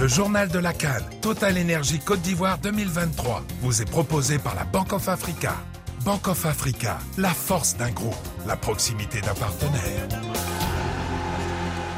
Le journal de la Cannes, Total Énergie Côte d'Ivoire 2023, vous est proposé par la Banque of Africa. Banque of Africa, la force d'un groupe, la proximité d'un partenaire.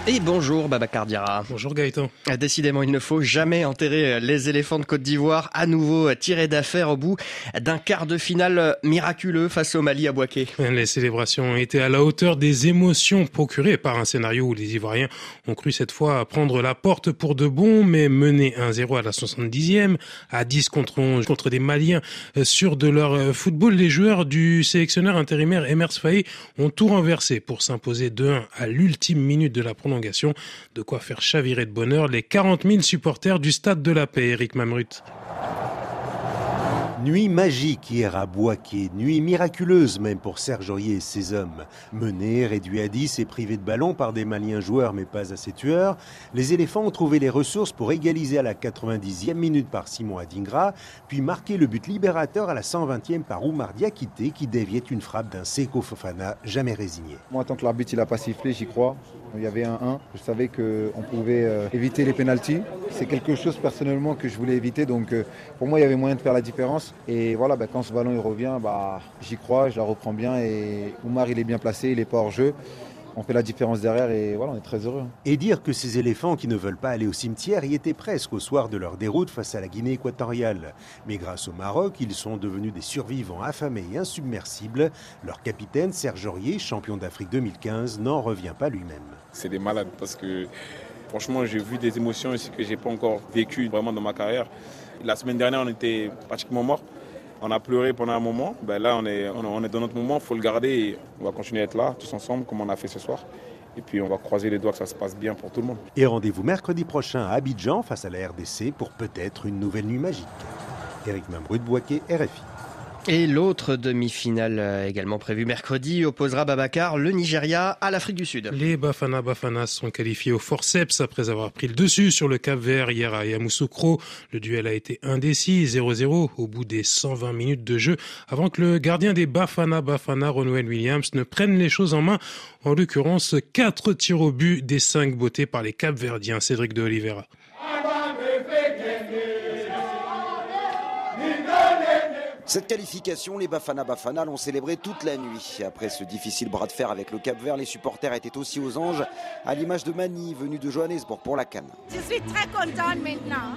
Et bonjour Babacar Diarra. Bonjour Gaëtan. Décidément, il ne faut jamais enterrer les éléphants de Côte d'Ivoire, à nouveau tirés d'affaire au bout d'un quart de finale miraculeux face au Mali à Boaké. Les célébrations ont été à la hauteur des émotions procurées par un scénario où les Ivoiriens ont cru cette fois prendre la porte pour de bon, mais mener 1-0 à la 70e, à 10 contre 11 contre des Maliens sur de leur football. Les joueurs du sélectionneur intérimaire Emers Faye ont tout renversé pour s'imposer 2-1 à l'ultime minute de la de quoi faire chavirer de bonheur les 40 000 supporters du Stade de la Paix, Eric Mamrut. Nuit magique hier à Boaké, nuit miraculeuse même pour Serge Aurier et ses hommes. Menés, réduits à 10 et privés de ballon par des Maliens joueurs mais pas assez tueurs, les éléphants ont trouvé les ressources pour égaliser à la 90e minute par Simon Adingra, puis marquer le but libérateur à la 120e par Oumar Diakité qui déviait une frappe d'un Seko Fofana jamais résigné. Moi, tant que l'arbitre n'a pas sifflé, j'y crois. Il y avait un 1. Je savais qu'on pouvait euh, éviter les pénalties. C'est quelque chose personnellement que je voulais éviter. Donc euh, pour moi, il y avait moyen de faire la différence. Et voilà, bah, quand ce ballon il revient, bah, j'y crois, je la reprends bien. Et Oumar, il est bien placé, il n'est pas hors jeu on fait la différence derrière et voilà, on est très heureux. Et dire que ces éléphants qui ne veulent pas aller au cimetière y étaient presque au soir de leur déroute face à la Guinée équatoriale. Mais grâce au Maroc, ils sont devenus des survivants affamés et insubmersibles. Leur capitaine, Serge Aurier, champion d'Afrique 2015, n'en revient pas lui-même. C'est des malades parce que franchement, j'ai vu des émotions ici que j'ai pas encore vécues vraiment dans ma carrière. La semaine dernière, on était pratiquement morts. On a pleuré pendant un moment. Ben là, on est, on est dans notre moment, il faut le garder on va continuer à être là, tous ensemble, comme on a fait ce soir. Et puis on va croiser les doigts que ça se passe bien pour tout le monde. Et rendez-vous mercredi prochain à Abidjan face à la RDC pour peut-être une nouvelle nuit magique. Éric Mambrut, Boaké, RFI. Et l'autre demi-finale euh, également prévue mercredi opposera Babacar, le Nigeria, à l'Afrique du Sud. Les Bafana Bafana sont qualifiés au forceps après avoir pris le dessus sur le Cap Vert hier à Yamoussoukro. Le duel a été indécis, 0-0 au bout des 120 minutes de jeu avant que le gardien des Bafana Bafana, Ronwen Williams, ne prenne les choses en main. En l'occurrence, 4 tirs au but des 5 bottés par les Cap-Verdiens, Cédric de Oliveira. Cette qualification, les Bafana Bafana l'ont célébré toute la nuit. Après ce difficile bras de fer avec le Cap Vert, les supporters étaient aussi aux anges, à l'image de Mani, venu de Johannesburg pour la Cannes. Je suis très content maintenant.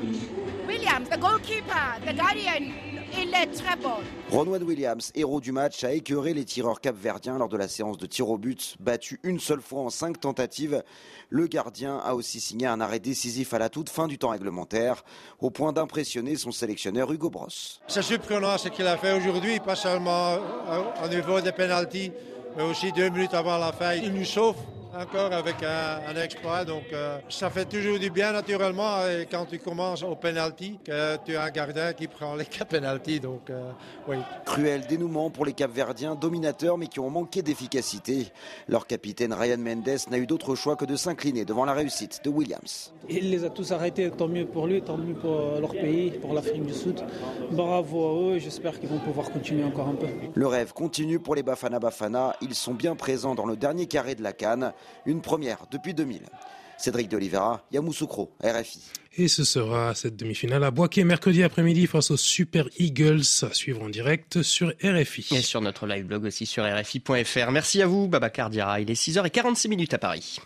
Williams, le goalkeeper, le gardien, il est très bon. Williams, héros du match, a écœuré les tireurs capverdiens lors de la séance de tir au but, battu une seule fois en cinq tentatives. Le gardien a aussi signé un arrêt décisif à la toute fin du temps réglementaire, au point d'impressionner son sélectionneur Hugo Bross. C'est surprenant ce qu'il a fait aujourd'hui, pas seulement au niveau des pénalties, mais aussi deux minutes avant la fin. Il nous sauve encore avec un, exploit. Donc euh, ça fait toujours du bien naturellement et quand tu commences au penalty que tu as un gardien qui prend les cas penalty. Donc euh, oui. Cruel dénouement pour les Capverdiens, dominateurs mais qui ont manqué d'efficacité. Leur capitaine Ryan Mendes n'a eu d'autre choix que de s'incliner devant la réussite de Williams. Il les a tous arrêtés, tant mieux pour lui, tant mieux pour leur pays, pour l'Afrique du Sud. Bravo à eux, j'espère qu'ils vont pouvoir continuer encore un peu. Le rêve continue pour les Bafana Bafana, ils sont bien présents dans le dernier carré de la Cannes une première depuis 2000. Cédric de Oliveira, Yamoussoukro, RFI. Et ce sera cette demi-finale à Boisquet mercredi après-midi face aux Super Eagles à suivre en direct sur RFI. Et sur notre live blog aussi sur RFI.fr. Merci à vous, Babacar Diarra. Il est 6h46 minutes à Paris.